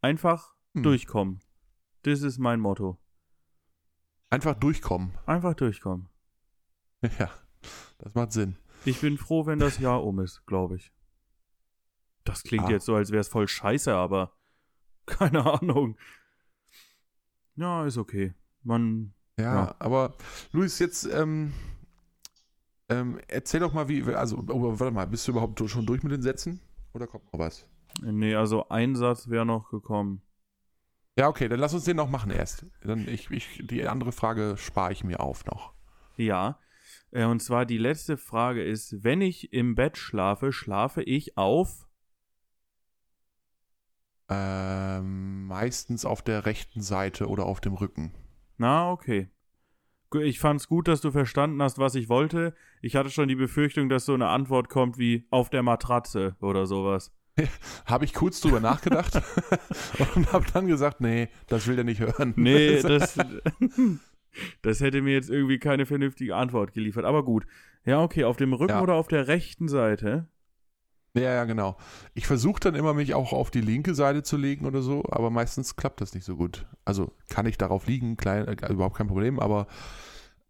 Einfach Hm. durchkommen. Das ist mein Motto. Einfach durchkommen. Einfach durchkommen. *laughs* Ja, das macht Sinn. Ich bin froh, wenn das Jahr um ist, glaube ich. Das klingt Ah. jetzt so, als wäre es voll scheiße, aber *laughs* keine Ahnung. Ja, ist okay. Man, Ja, Ja. aber Luis, jetzt ähm, ähm, erzähl doch mal, wie, also, oh, warte mal, bist du überhaupt schon durch mit den Sätzen? Oder kommt noch was? nee, also ein Satz wäre noch gekommen. Ja, okay, dann lass uns den noch machen erst. Dann ich, ich, die andere Frage spare ich mir auf noch. Ja. Äh, Und zwar die letzte Frage ist, wenn ich im Bett schlafe, schlafe ich auf? Ähm, meistens auf der rechten Seite oder auf dem Rücken. Na, okay. Ich fand's gut, dass du verstanden hast, was ich wollte. Ich hatte schon die Befürchtung, dass so eine Antwort kommt wie auf der Matratze oder sowas. *laughs* Habe ich kurz drüber nachgedacht *laughs* und habe dann gesagt, nee, das will der nicht hören. Nee, *laughs* das, das hätte mir jetzt irgendwie keine vernünftige Antwort geliefert. Aber gut. Ja, okay, auf dem Rücken Ja. oder auf der rechten Seite? Ja, ja, genau. Ich versuche dann immer, mich auch auf die linke Seite zu legen oder so, aber meistens klappt das nicht so gut. Also kann ich darauf liegen, klein, äh, überhaupt kein Problem, aber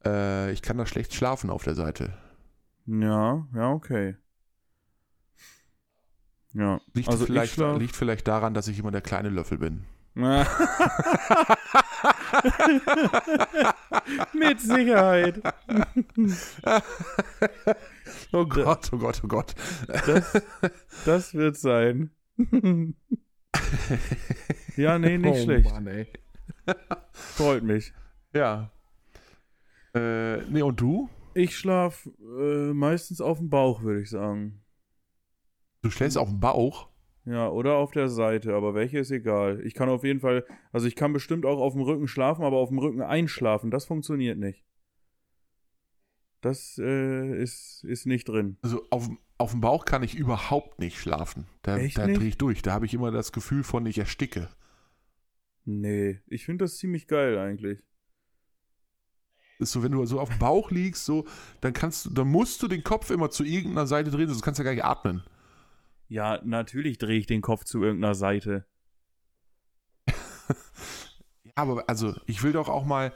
äh, ich kann da schlecht schlafen auf der Seite. Ja, ja, okay. Ja, Liegt, also ich vielleicht, liegt vielleicht daran, dass ich immer der kleine Löffel bin. *laughs* Mit Sicherheit. *laughs* Oh Gott, oh Gott, oh Gott. Das, das wird sein. ja, nee, nicht *laughs* oh, schlecht. Mann, ey. Freut mich. Ja. Äh, nee, und du? Ich schlaf äh, meistens auf dem Bauch, würde ich sagen. Du schläfst auf dem Bauch? Ja, oder auf der Seite, aber welche ist egal. Ich kann auf jeden Fall, also ich kann bestimmt auch auf dem Rücken schlafen, aber auf dem Rücken einschlafen, das funktioniert nicht. Das äh, ist, ist nicht drin. Also auf, auf dem Bauch kann ich überhaupt nicht schlafen. Da, Echt da drehe ich durch. Da habe ich immer das Gefühl von, ich ersticke. Nee, ich finde das ziemlich geil eigentlich. ist so, wenn du so auf dem Bauch liegst, so, dann kannst du, dann musst du den Kopf immer zu irgendeiner Seite drehen, sonst kannst du ja gar nicht atmen. Ja, natürlich drehe ich den Kopf zu irgendeiner Seite. *laughs* Ja, aber also, ich will doch auch mal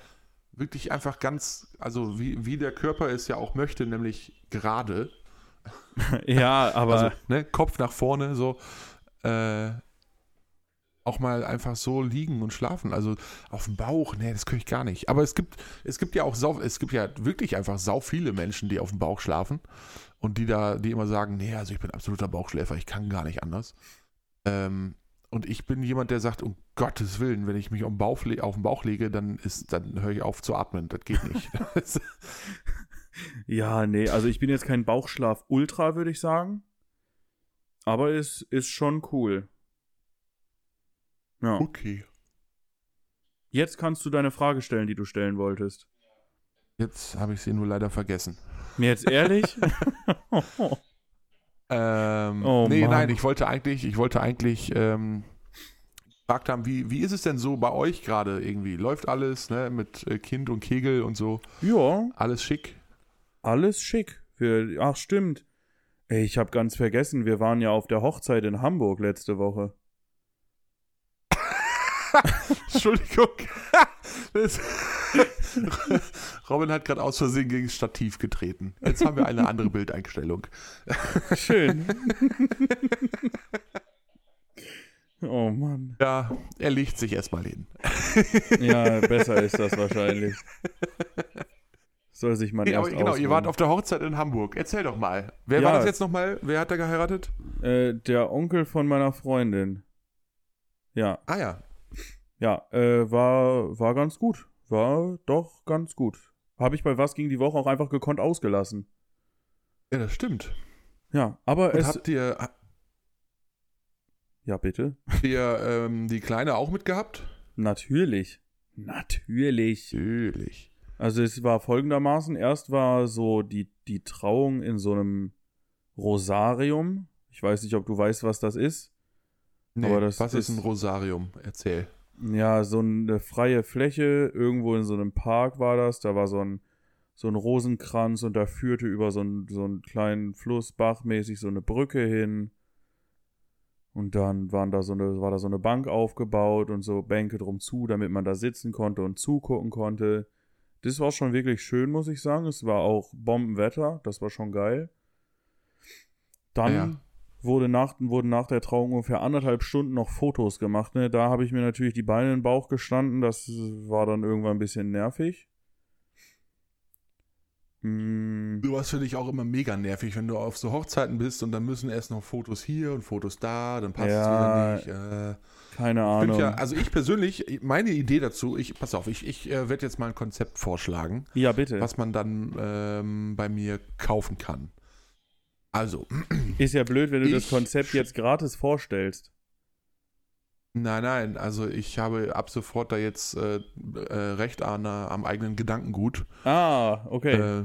wirklich einfach ganz, also wie, wie der Körper es ja auch möchte, nämlich gerade. *laughs* ja, *laughs* aber also, ne, Kopf nach vorne, so, äh, auch mal einfach so liegen und schlafen. Also auf dem Bauch, nee, das könnte ich gar nicht. Aber es gibt, es gibt ja auch sau, es gibt ja wirklich einfach sau viele Menschen, die auf dem Bauch schlafen und die da, die immer sagen, nee, also ich bin absoluter Bauchschläfer, ich kann gar nicht anders. Ähm, und ich bin jemand, der sagt, um Gottes Willen, wenn ich mich auf den Bauch, auf den Bauch lege, dann ist, dann höre ich auf zu atmen. Das geht nicht. *laughs* *laughs* ja, nee, also ich bin jetzt kein Bauchschlaf-Ultra, würde ich sagen. Aber es ist schon cool. Ja. okay. Jetzt kannst du deine Frage stellen, die du stellen wolltest. Jetzt habe ich sie nur leider vergessen. Mir jetzt ehrlich? *laughs* Ähm, Oh, nee, Mann. nein, ich wollte eigentlich, ich wollte eigentlich ähm, gefragt haben, wie, wie ist es denn so bei euch gerade irgendwie? Läuft alles, ne, mit äh, Kind und Kegel und so? ja, Alles schick? alles schick. Wir, ach, stimmt. Ey, ich habe ganz vergessen, wir waren ja auf der Hochzeit in Hamburg letzte Woche. *laughs* Entschuldigung. Robin hat gerade aus Versehen gegen das Stativ getreten. Jetzt haben wir eine andere Bildeinstellung. Schön. oh Mann. Ja, er legt sich erstmal hin. Ja, besser ist das wahrscheinlich. Soll sich man Nee, aber erst genau, ihr ausruhen. wart auf der Hochzeit in Hamburg. Erzähl doch mal. Wer Ja. war das jetzt nochmal? Wer hat da geheiratet? äh, Der Onkel von meiner Freundin. Ja, Ah ja. Ja, äh, war, war ganz gut. War doch ganz gut. Habe ich bei was gegen die Woche auch einfach gekonnt ausgelassen. Ja, das stimmt. Ja, aber Und es. habt ihr, habt Ja, bitte. ihr ähm, die Kleine auch mitgehabt? Natürlich. Natürlich. Natürlich. Also es war folgendermaßen, erst war so die, die Trauung in so einem Rosarium. Ich weiß nicht, ob du weißt, was das ist. Nee, Aber das was ist- ein Rosarium? Erzähl. Ja, so eine freie Fläche, irgendwo in so einem Park war das. Da war so ein, so ein Rosenkranz und da führte über so einen, so einen kleinen Fluss, bachmäßig so eine Brücke hin. Und dann waren da so eine, war da so eine Bank aufgebaut und so Bänke drum zu, damit man da sitzen konnte und zugucken konnte. Das war schon wirklich schön, muss ich sagen. Es war auch Bombenwetter, das war schon geil. Dann Ja. Wurde nach, wurden nach der Trauung ungefähr anderthalb Stunden noch Fotos gemacht. Ne? Da habe ich mir natürlich die Beine in den Bauch gestanden. Das war dann irgendwann ein bisschen nervig. Mm, Sowas finde ich auch immer mega nervig, wenn du auf so Hochzeiten bist und dann müssen erst noch Fotos hier und Fotos da, dann passt Ja, es wieder nicht. Äh, keine Ahnung. ja, also ich persönlich, meine Idee dazu, ich, pass auf, ich, ich äh, werde jetzt mal ein Konzept vorschlagen, ja, bitte. was man dann ähm, bei mir kaufen kann. Also, *clears throat* Ist ja blöd, wenn du das Konzept jetzt gratis vorstellst. nein, nein, also ich habe ab sofort da jetzt äh, äh, Recht an, äh, am eigenen Gedankengut. Ah, okay. Äh,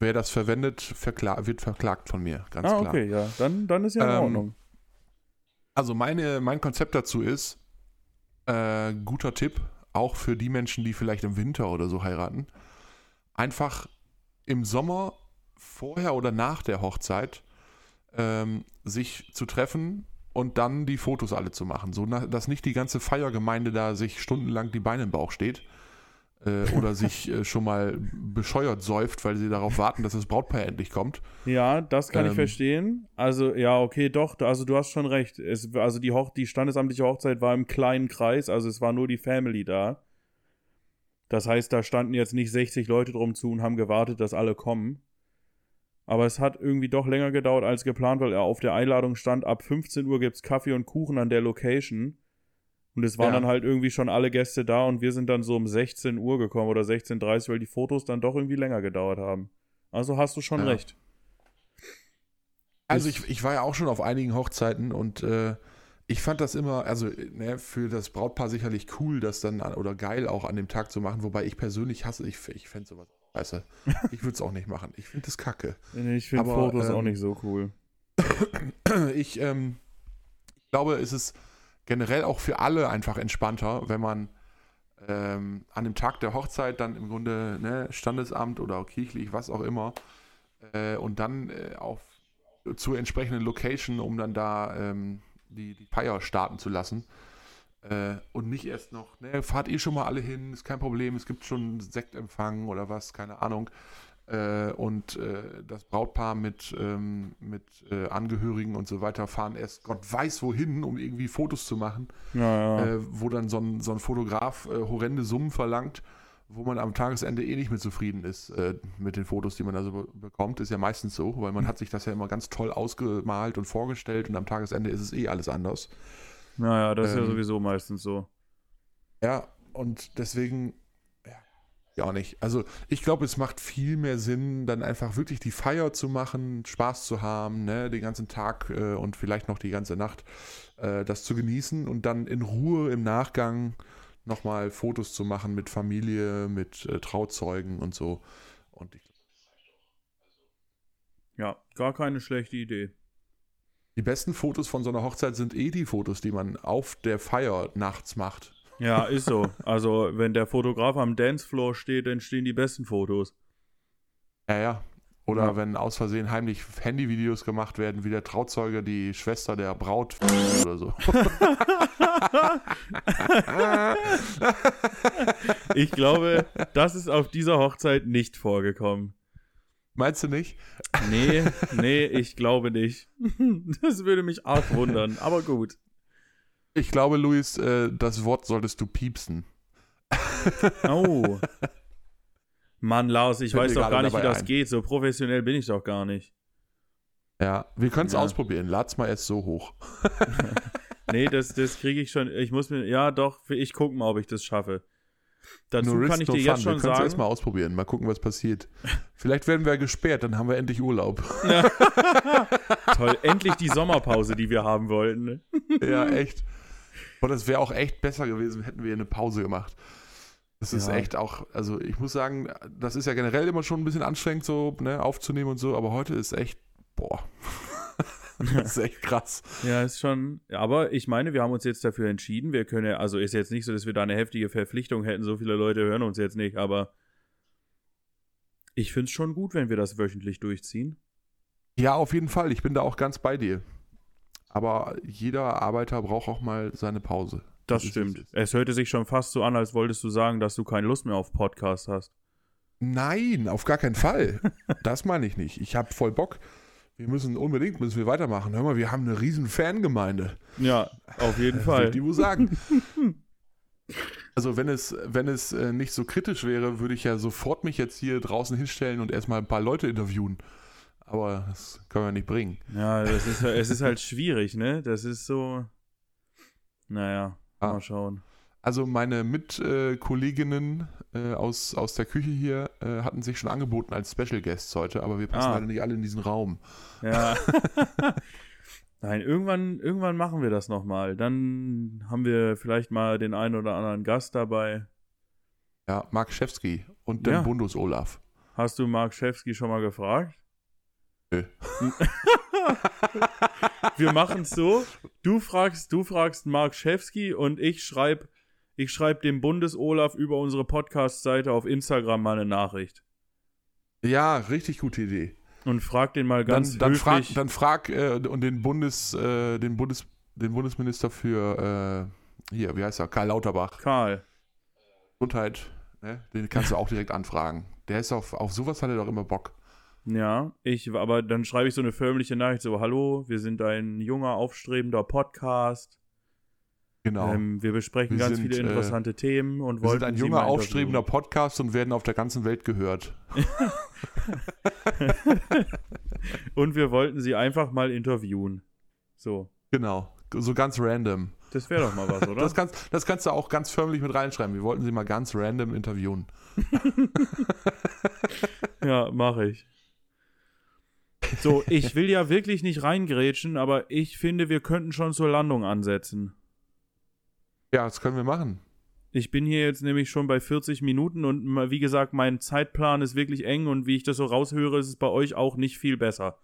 wer das verwendet, verkla wird verklagt von mir, ganz ah, klar. okay, ja. Dann, dann ist ja in Ähm, Ordnung. Also meine, mein Konzept dazu ist, äh, guter Tipp, auch für die Menschen, die vielleicht im Winter oder so heiraten, einfach im Sommer vorher oder nach der Hochzeit ähm, sich zu treffen und dann die Fotos alle zu machen, so dass nicht die ganze Feiergemeinde da sich stundenlang die Beine im Bauch steht äh, oder *laughs* sich äh, schon mal bescheuert säuft, weil sie darauf warten, dass das Brautpaar endlich kommt. Ja, das kann ich ähm, verstehen. Also, ja, okay, doch, also du hast schon recht. Es, also die, Hoch die standesamtliche Hochzeit war im kleinen Kreis, also es war nur die Family da. Das heißt, da standen jetzt nicht 60 Leute drum zu und haben gewartet, dass alle kommen. Aber es hat irgendwie doch länger gedauert als geplant, weil er auf der Einladung stand, ab 15 Uhr gibt's Kaffee und Kuchen an der Location. Und es waren Ja. dann halt irgendwie schon alle Gäste da und wir sind dann so um 16 Uhr gekommen oder 16.30 Uhr, weil die Fotos dann doch irgendwie länger gedauert haben. Also hast du schon Ja. recht. Also ich, ich war ja auch schon auf einigen Hochzeiten und äh, ich fand das immer, also ne, für das Brautpaar sicherlich cool, das dann an, oder geil auch an dem Tag zu machen, wobei ich persönlich hasse, ich, ich fände sowas scheiße. *laughs* Ich würde es auch nicht machen. Ich finde das kacke. Ich finde Fotos auch ähm, nicht so cool. *clears throat* Ich, ähm, ich glaube, es ist generell auch für alle einfach entspannter, wenn man ähm, an dem Tag der Hochzeit dann im Grunde ne, Standesamt oder kirchlich, was auch immer, äh, und dann äh, auf zur entsprechenden Location, um dann da ähm, die, die Feier starten zu lassen. Äh, und nicht erst noch, ne, fahrt eh schon mal alle hin, ist kein Problem, es gibt schon Sektempfang oder was, keine Ahnung. Äh, und äh, das Brautpaar mit, ähm, mit äh, Angehörigen und so weiter fahren erst Gott weiß wohin, um irgendwie Fotos zu machen, Ja, ja. äh, wo dann so ein, so ein Fotograf äh, horrende Summen verlangt, wo man am Tagesende eh nicht mit zufrieden ist äh, mit den Fotos, die man da so be bekommt. Ist ja meistens so, weil man hat sich das ja immer ganz toll ausgemalt und vorgestellt und am Tagesende ist es eh alles anders. Naja, das ist ja ähm, sowieso meistens so. Ja, und deswegen, ja, ja auch nicht. Also ich glaube, es macht viel mehr Sinn, dann einfach wirklich die Feier zu machen, Spaß zu haben, ne, den ganzen Tag äh, und vielleicht noch die ganze Nacht äh, das zu genießen und dann in Ruhe im Nachgang nochmal Fotos zu machen mit Familie, mit äh, Trauzeugen und so. Und ich, Ja, gar keine schlechte Idee. Die besten Fotos von so einer Hochzeit sind eh die Fotos, die man auf der Feier nachts macht. Ja, *laughs* ist so. Also, wenn der Fotograf am Dancefloor steht, dann stehen die besten Fotos. Ja, ja. Oder Ja. wenn aus Versehen heimlich Handyvideos gemacht werden, wie der Trauzeuge die Schwester der Braut oder so. *laughs* Ich glaube, das ist auf dieser Hochzeit nicht vorgekommen. Meinst du nicht? Nee, *laughs* nee, ich glaube nicht. Das würde mich arg wundern, aber gut. Ich glaube, Luis, äh, das Wort solltest du piepsen. *laughs* Oh. Mann, Lars, ich Fällt weiß doch gar nicht, wie das ein. geht. So professionell bin ich doch gar nicht. Ja, wir können es Ja. ausprobieren. Lad's mal erst so hoch. *laughs* nee, das, das kriege ich schon. Ich muss mir, ja doch, ich gucke mal, ob ich das schaffe. Dazu no kann ich dir jetzt schon wir sagen. Erstmal ausprobieren, mal gucken, was passiert. Vielleicht werden wir gesperrt, dann haben wir endlich Urlaub. *laughs* Toll, endlich die Sommerpause, die wir haben wollten. Ne? *laughs* ja, echt. Und es wäre auch echt besser gewesen, hätten wir eine Pause gemacht. Das ist ja. echt auch, also ich muss sagen, das ist ja generell immer schon ein bisschen anstrengend, so ne, aufzunehmen und so, aber heute ist echt, boah. *laughs* das ist echt krass. Ja, ist schon. Aber ich meine, wir haben uns jetzt dafür entschieden. Wir können, also ist jetzt nicht so, dass wir da eine heftige Verpflichtung hätten. So viele Leute hören uns jetzt nicht, aber ich finde es schon gut, wenn wir das wöchentlich durchziehen. Ja, auf jeden Fall. Ich bin da auch ganz bei dir. Aber jeder Arbeiter braucht auch mal seine Pause. Das, das stimmt. Es hörte sich schon fast so an, als wolltest du sagen, dass du keine Lust mehr auf Podcast hast. Nein, auf gar keinen Fall. *laughs* das meine ich nicht. Ich habe voll Bock wir müssen unbedingt müssen wir weitermachen. Hör mal, wir haben eine riesen Fangemeinde. Ja, auf jeden Fall. Die muss sagen. *laughs* Also wenn es, wenn es äh, nicht so kritisch wäre, würde ich ja sofort mich jetzt hier draußen hinstellen und erstmal ein paar Leute interviewen. Aber das können wir nicht bringen. Ja, das ist, es ist halt schwierig, ne? Das ist so. Naja, ah. mal schauen. Also meine Mitkolleginnen äh, aus, aus der Küche hier äh, hatten sich schon angeboten als Special Guests heute, aber wir passen ah. leider nicht alle in diesen Raum. Ja. *laughs* Nein, irgendwann, irgendwann machen wir das nochmal. Dann haben wir vielleicht mal den einen oder anderen Gast dabei. Ja, Mark Schewski und den ja. Bundus Olaf. Hast du Mark Schewski schon mal gefragt? Nö. *laughs* wir machen es so. Du fragst, du fragst Mark Schewski und ich schreibe ich schreibe dem Bundes-Olaf über unsere Podcast-Seite auf Instagram mal eine Nachricht. Ja, richtig gute Idee. Und frag den mal ganz dann, dann höflich. Frag, dann frag äh, und den Bundes, äh, den Bundes, den Bundesminister für äh, hier, wie heißt er? Karl Lauterbach. Karl. Gesundheit, ne? Den kannst du auch direkt anfragen. Der ist auf, auf sowas hat er doch immer Bock. Ja, ich, aber dann schreibe ich so eine förmliche Nachricht, so, hallo, wir sind ein junger, aufstrebender Podcast. Genau. Ähm, wir besprechen wir ganz sind, viele äh, interessante äh, Themen und wir sind ein junger, aufstrebender Podcast und werden auf der ganzen Welt gehört. *laughs* und wir wollten sie einfach mal interviewen. So. Genau. So ganz random. Das wäre doch mal was, oder? Das kannst, das kannst du auch ganz förmlich mit reinschreiben. Wir wollten sie mal ganz random interviewen. *laughs* ja, mache ich. So, ich will ja wirklich nicht reingrätschen, aber ich finde, wir könnten schon zur Landung ansetzen. Ja, das können wir machen. Ich bin hier jetzt nämlich schon bei 40 Minuten und wie gesagt, mein Zeitplan ist wirklich eng und wie ich das so raushöre, ist es bei euch auch nicht viel besser.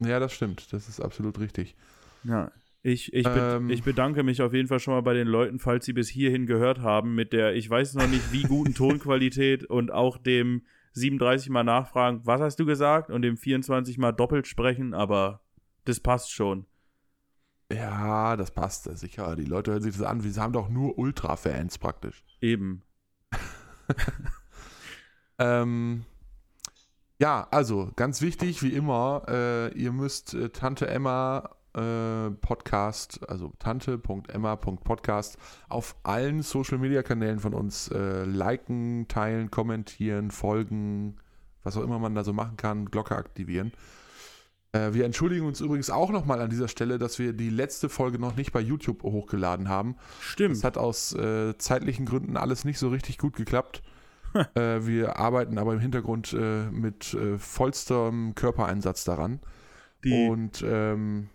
Ja, das stimmt. Das ist absolut richtig. Ja, ich, ich, ähm, ich bedanke mich auf jeden Fall schon mal bei den Leuten, falls sie bis hierhin gehört haben, mit der, ich weiß noch nicht, wie guten *laughs* Tonqualität und auch dem 37 Mal nachfragen, was hast du gesagt? Und dem 24 Mal doppelt sprechen, aber das passt schon. Ja, das passt sicher. Die Leute hören sich das an. Wir haben doch nur Ultra-Fans praktisch. Eben. *laughs* ähm, ja, also ganz wichtig, wie immer, äh, ihr müsst äh, Tante Emma äh, Podcast, also tante.emma.podcast auf allen Social Media Kanälen von uns äh, liken, teilen, kommentieren, folgen, was auch immer man da so machen kann, Glocke aktivieren. Äh, wir entschuldigen uns übrigens auch nochmal an dieser Stelle, dass wir die letzte Folge noch nicht bei YouTube hochgeladen haben. Stimmt. Das hat aus äh, zeitlichen Gründen alles nicht so richtig gut geklappt. *laughs* äh, wir arbeiten aber im Hintergrund äh, mit äh, vollstem Körpereinsatz daran. Die Und ähm,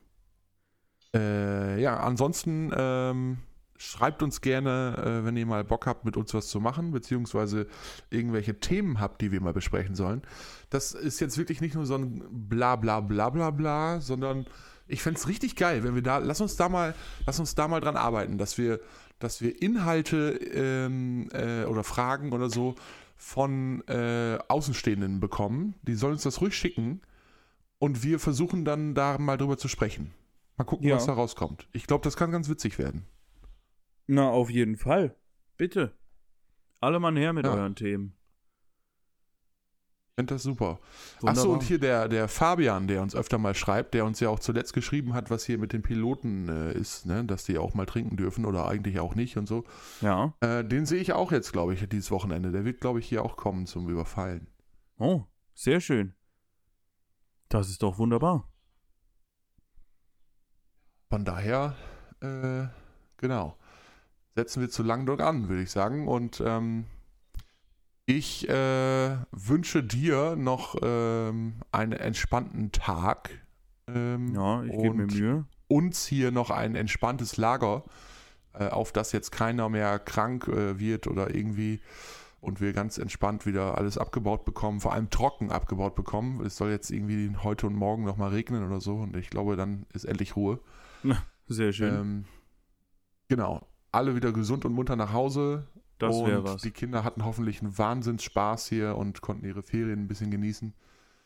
äh, ja, ansonsten ähm, schreibt uns gerne, äh, wenn ihr mal Bock habt, mit uns was zu machen, beziehungsweise irgendwelche Themen habt, die wir mal besprechen sollen. Das ist jetzt wirklich nicht nur so ein bla bla bla bla bla, sondern ich fände es richtig geil, wenn wir da, lass uns da mal, lass uns da mal dran arbeiten, dass wir, dass wir Inhalte ähm, äh, oder Fragen oder so von äh, Außenstehenden bekommen. Die sollen uns das ruhig schicken und wir versuchen dann da mal drüber zu sprechen. Mal gucken, ja. was da rauskommt. Ich glaube, das kann ganz witzig werden. Na, auf jeden Fall. Bitte. Alle Mann her mit ja. euren Themen. Ich finde das super. Achso, und hier der, der Fabian, der uns öfter mal schreibt, der uns ja auch zuletzt geschrieben hat, was hier mit den Piloten äh, ist, ne? dass die auch mal trinken dürfen oder eigentlich auch nicht und so. Ja. Äh, den sehe ich auch jetzt, glaube ich, dieses Wochenende. Der wird, glaube ich, hier auch kommen zum Überfallen. Oh, sehr schön. Das ist doch wunderbar. Von daher äh, genau, setzen wir zu Langenburg an, würde ich sagen. Und ähm, ich äh, wünsche dir noch ähm, einen entspannten Tag. Ähm, Ja, ich gebe mir und Mühe. Uns hier noch ein entspanntes Lager, äh, auf das jetzt keiner mehr krank äh, wird oder irgendwie und wir ganz entspannt wieder alles abgebaut bekommen, vor allem trocken abgebaut bekommen. Es soll jetzt irgendwie heute und morgen nochmal regnen oder so und ich glaube, dann ist endlich Ruhe. *laughs* Sehr schön. Ähm, genau. Alle wieder gesund und munter nach Hause. das und wäre was. die Kinder hatten hoffentlich einen Wahnsinnsspaß hier und konnten ihre Ferien ein bisschen genießen.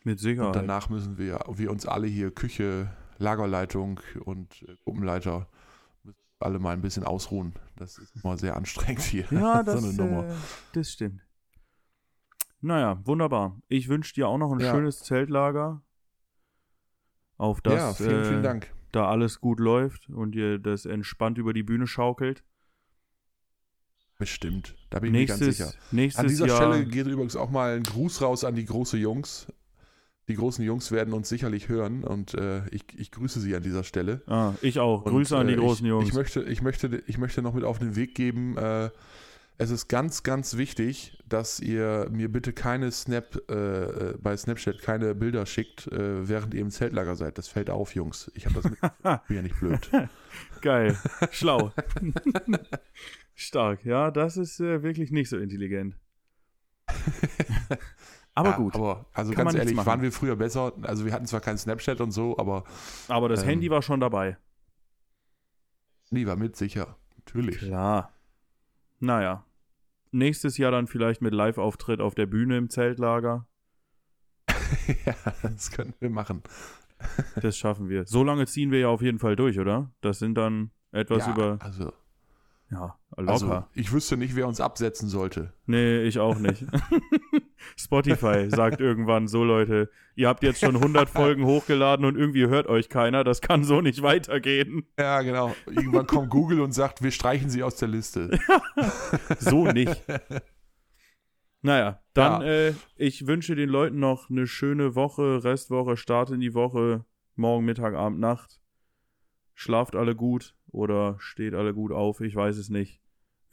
Mit Sicherheit. Und danach müssen wir, wir uns alle hier, Küche, Lagerleitung und äh, Gruppenleiter, müssen alle mal ein bisschen ausruhen. Das ist immer sehr anstrengend hier. Ja, *laughs* das, so eine Nummer. äh, das stimmt. Naja, wunderbar. Ich wünsche dir auch noch ein Ja. schönes Zeltlager. Auf ja, das vielen, äh, vielen Dank. da alles gut läuft und ihr das entspannt über die Bühne schaukelt. Bestimmt. Da bin ich mir ganz sicher. nächstes An dieser Jahr. Stelle geht übrigens auch mal ein Gruß raus an die große Jungs. Die großen Jungs werden uns sicherlich hören und äh, ich, ich grüße sie an dieser Stelle. ah, ich auch. Und, Grüße an die äh, großen ich, Jungs. Ich möchte, ich, möchte, ich möchte noch mit auf den Weg geben, äh, es ist ganz, ganz wichtig, dass ihr mir bitte keine Snap, äh, äh, bei Snapchat keine Bilder schickt, äh, während ihr im Zeltlager seid. Das fällt auf, Jungs. Ich habe das mit. *laughs* bin ja nicht blöd. Geil. Schlau. *laughs* Stark. Ja, das ist äh, wirklich nicht so intelligent. *laughs* Aber Ja, gut. Aber also Kann ganz ehrlich, waren wir früher besser. Also wir hatten zwar kein Snapchat und so, aber Aber das ähm, Handy war schon dabei. lieber mit sicher. Natürlich. Klar. Naja. Nächstes Jahr dann vielleicht mit Live-Auftritt auf der Bühne im Zeltlager. *laughs* ja, das können wir machen. *laughs* Das schaffen wir. So lange ziehen wir ja auf jeden Fall durch, oder? Das sind dann etwas ja, über. also, Ja, locker. also ich wüsste nicht, wer uns absetzen sollte. Nee, ich auch nicht. *laughs* Spotify sagt irgendwann so, Leute, ihr habt jetzt schon 100 Folgen hochgeladen und irgendwie hört euch keiner. Das kann so nicht weitergehen. Ja, genau. Irgendwann kommt Google und sagt, wir streichen sie aus der Liste. *laughs* So nicht. Naja, dann, Ja. äh, ich wünsche den Leuten noch eine schöne Woche, Restwoche, Start in die Woche, morgen, Mittag, Abend, Nacht. Schlaft alle gut oder steht alle gut auf, ich weiß es nicht.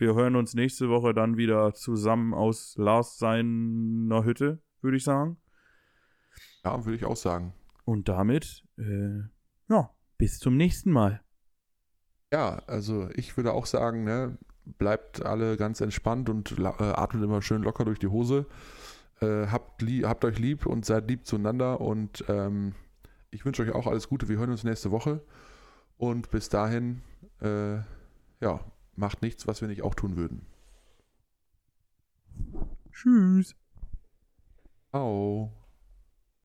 Wir hören uns nächste Woche dann wieder zusammen aus Lars seiner Hütte, würde ich sagen. Ja, würde ich auch sagen. Und damit, äh, ja, bis zum nächsten Mal. Ja, also ich würde auch sagen, ne, bleibt alle ganz entspannt und äh, atmet immer schön locker durch die Hose. Äh, habt, habt euch lieb und seid lieb zueinander und ähm, ich wünsche euch auch alles Gute. Wir hören uns nächste Woche und bis dahin, äh, ja, macht nichts, was wir nicht auch tun würden. Tschüss. Ciao.